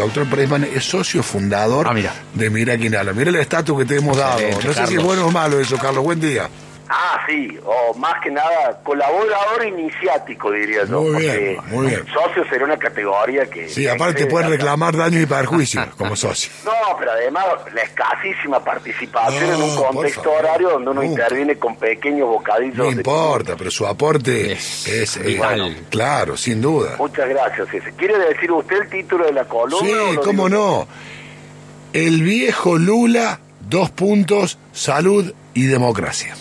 doctor Presman es socio fundador Ah, mira. de Mira quién habla. Mira el estatus que te hemos dado. No sé si es bueno o malo eso, Carlos. Buen día. Sí, o más que nada colaborador iniciático, diría yo. Muy bien, porque muy bien. Socio sería una categoría que... Sí, aparte pueden la- reclamar daños y perjuicios como socio. No, pero además la escasísima participación No, en un contexto horario donde uno Nunca. interviene con pequeños bocadillos. No de- importa, pero su aporte Es es, eh, vital. claro, sin duda. Muchas gracias, ese. ¿Quiere decir usted el título de la columna? Sí, cómo digo no. El viejo Lula, dos puntos, salud y democracia.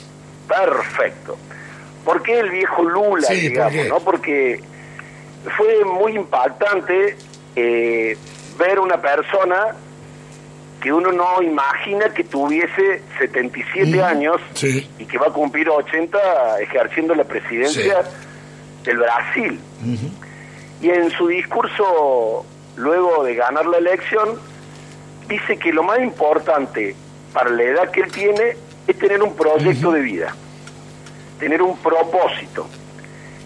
Perfecto. ¿Por qué el viejo Lula, Sí, ¿por digamos? ¿no? Porque fue muy impactante eh, ver una persona que uno no imagina que tuviese 77 Mm, años sí. y que va a cumplir 80 ejerciendo la presidencia del Brasil. Y en su discurso, luego de ganar la elección, dice que lo más importante para la edad que él tiene es tener un proyecto de vida, tener un propósito.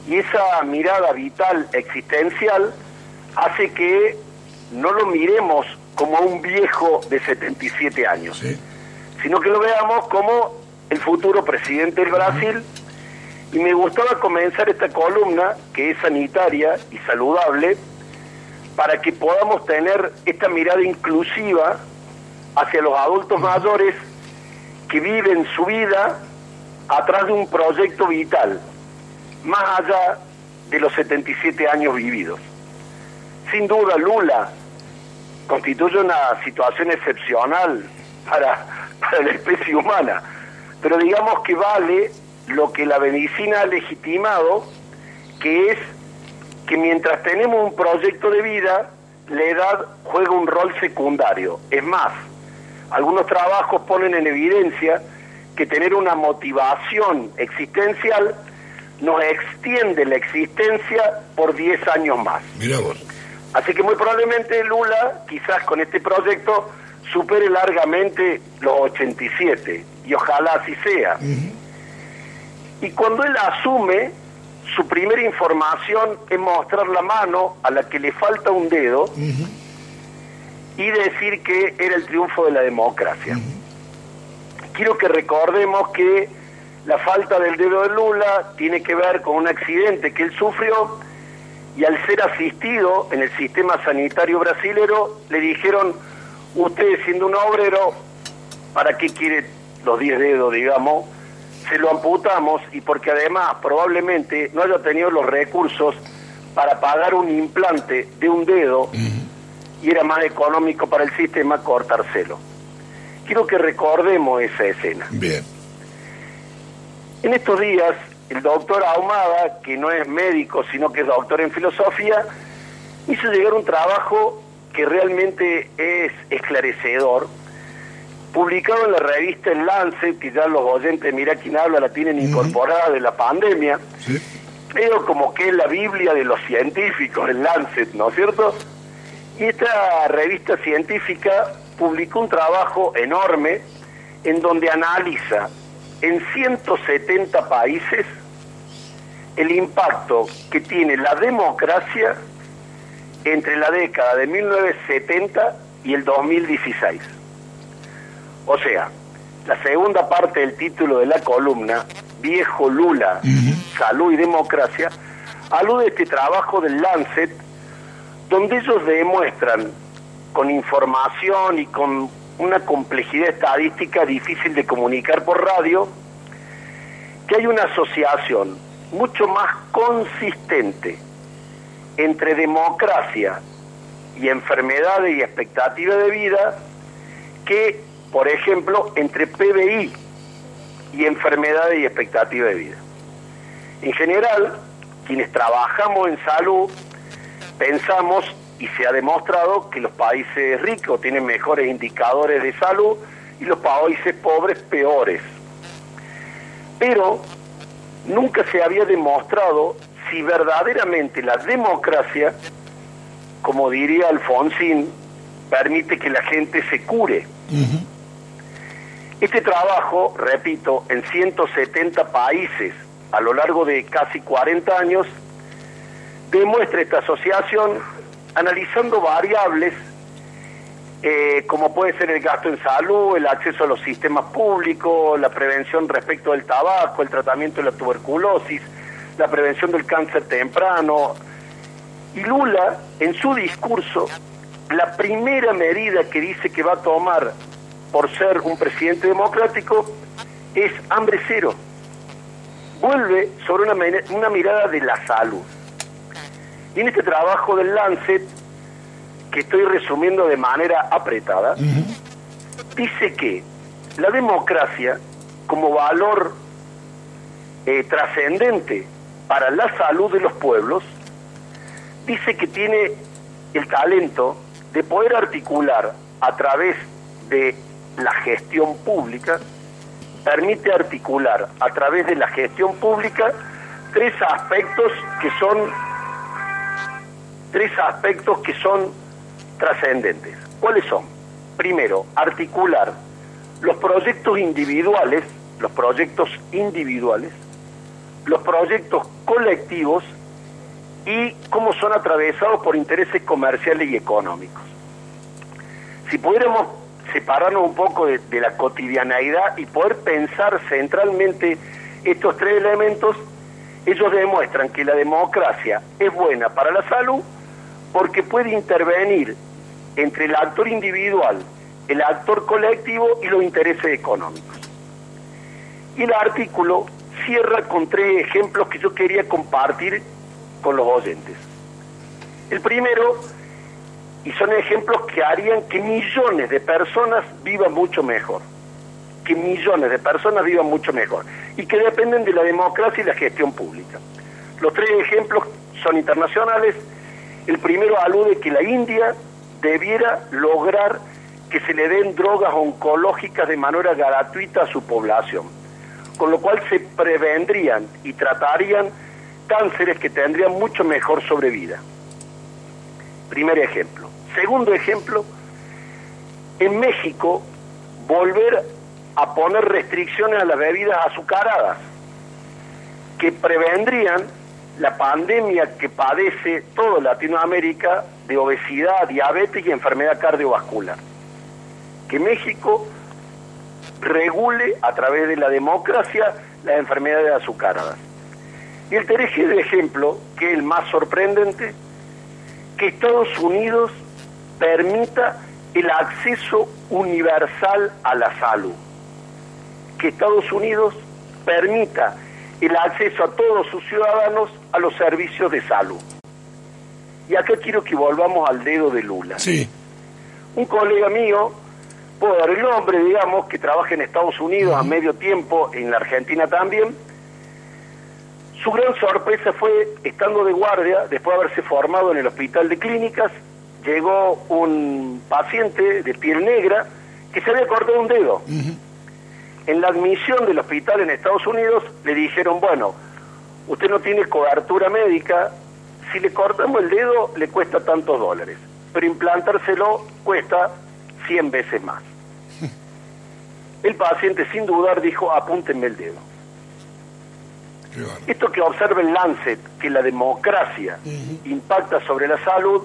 Y esa mirada vital, existencial, hace que no lo miremos como un viejo de 77 años, Sí. sino que lo veamos como el futuro presidente del Brasil. Y me gustaba comenzar esta columna, que es sanitaria y saludable, para que podamos tener esta mirada inclusiva hacia los adultos mayores que viven su vida atrás de un proyecto vital, más allá de los 77 años vividos. Sin duda, Lula constituye una situación excepcional para, para la especie humana, pero digamos que vale lo que la medicina ha legitimado, que es que mientras tenemos un proyecto de vida, la edad juega un rol secundario. Es más, algunos trabajos ponen en evidencia que tener una motivación existencial nos extiende la existencia por 10 años más. Mira vos. Así que muy probablemente Lula, quizás con este proyecto, supere largamente los 87, y ojalá así sea. Y cuando él asume, su primera información es mostrar la mano a la que le falta un dedo y decir que era el triunfo de la democracia. Quiero que recordemos que la falta del dedo de Lula tiene que ver con un accidente que él sufrió y al ser asistido en el sistema sanitario brasilero le dijeron, usted siendo un obrero, ¿para qué quiere los 10 dedos, digamos? Se lo amputamos y porque además probablemente no haya tenido los recursos para pagar un implante de un dedo y era más económico para el sistema cortárselo. Quiero que recordemos esa escena. Bien. En estos días, el doctor Ahumada, que no es médico, sino que es doctor en filosofía, hizo llegar un trabajo que realmente es esclarecedor, publicado en la revista El Lancet, que ya los oyentes Mira quién habla la tienen incorporada de la pandemia, Sí. pero como que es la Biblia de los científicos, el Lancet, ¿no es cierto? Y esta revista científica publicó un trabajo enorme en donde analiza en 170 países el impacto que tiene la democracia entre la década de 1970 y el 2016. O sea, la segunda parte del título de la columna, Viejo Lula, Salud y Democracia, alude a este trabajo del Lancet, donde ellos demuestran con información y con una complejidad estadística difícil de comunicar por radio, que hay una asociación mucho más consistente entre democracia y enfermedades y expectativa de vida que, por ejemplo, entre PBI y enfermedades y expectativa de vida. En general, quienes trabajamos en salud pensamos y se ha demostrado que los países ricos tienen mejores indicadores de salud y los países pobres peores. Pero nunca se había demostrado si verdaderamente la democracia, como diría Alfonsín, permite que la gente se cure. Este trabajo, repito, en 170 países a lo largo de casi 40 años, demuestra esta asociación analizando variables eh, como puede ser el gasto en salud, el acceso a los sistemas públicos, la prevención respecto del tabaco, el tratamiento de la tuberculosis, la prevención del cáncer temprano. Y Lula, en su discurso, la primera medida que dice que va a tomar por ser un presidente democrático es hambre cero. Vuelve sobre una, una mirada de la salud. Y en este trabajo del Lancet, que estoy resumiendo de manera apretada, dice que la democracia, como valor eh, trascendente para la salud de los pueblos, dice que tiene el talento de poder articular a través de la gestión pública, permite articular a través de la gestión pública tres aspectos que son tres aspectos que son trascendentes. ¿Cuáles son? Primero, articular los proyectos individuales, los proyectos individuales, los proyectos colectivos y cómo son atravesados por intereses comerciales y económicos. Si pudiéramos separarnos un poco de, la cotidianeidad y poder pensar centralmente estos tres elementos, ellos demuestran que la democracia es buena para la salud porque puede intervenir entre el actor individual, el actor colectivo y los intereses económicos. Y el artículo cierra con tres ejemplos que yo quería compartir con los oyentes. El primero, y son ejemplos que harían que millones de personas vivan mucho mejor, que millones de personas vivan mucho mejor, y que dependen de la democracia y la gestión pública. Los tres ejemplos son internacionales. El primero alude que la India debiera lograr que se le den drogas oncológicas de manera gratuita a su población, con lo cual se prevendrían y tratarían cánceres que tendrían mucho mejor sobrevida. Primer ejemplo. Segundo ejemplo, en México volver a poner restricciones a las bebidas azucaradas que prevendrían la pandemia que padece toda Latinoamérica de obesidad, diabetes y enfermedad cardiovascular. Que México regule a través de la democracia las enfermedades azucaradas. Y el tercer ejemplo, que es el más sorprendente, que Estados Unidos permita el acceso universal a la salud. Que Estados Unidos permita el acceso a todos sus ciudadanos a los servicios de salud. Y acá quiero que volvamos al dedo de Lula. Sí. Un colega mío, puedo dar el nombre, digamos, que trabaja en Estados Unidos a medio tiempo, en la Argentina también, su gran sorpresa fue, estando de guardia, después de haberse formado en el hospital de clínicas, llegó un paciente de piel negra que se había cortado un dedo. En la admisión del hospital en Estados Unidos le dijeron, bueno, usted no tiene cobertura médica, si le cortamos el dedo le cuesta tantos dólares, pero implantárselo cuesta 100 veces más. El paciente sin dudar dijo, apúntenme el dedo. Esto que observa el Lancet, que la democracia impacta sobre la salud,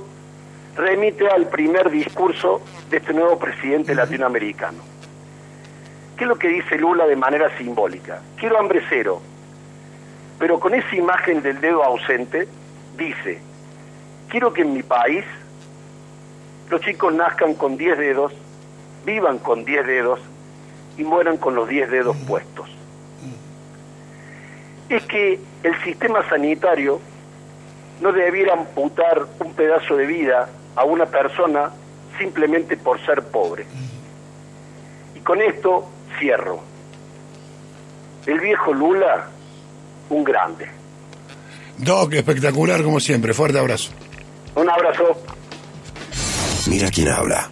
remite al primer discurso de este nuevo presidente latinoamericano. ¿Qué es lo que dice Lula de manera simbólica? Quiero hambre cero, pero con esa imagen del dedo ausente, dice, quiero que en mi país los chicos nazcan con 10 dedos, vivan con 10 dedos y mueran con los 10 dedos puestos es que el sistema sanitario no debiera amputar un pedazo de vida a una persona simplemente por ser pobre. Y con esto cierro. El viejo Lula, un grande. Doc, espectacular como siempre. Fuerte abrazo. Un abrazo. Mira quién habla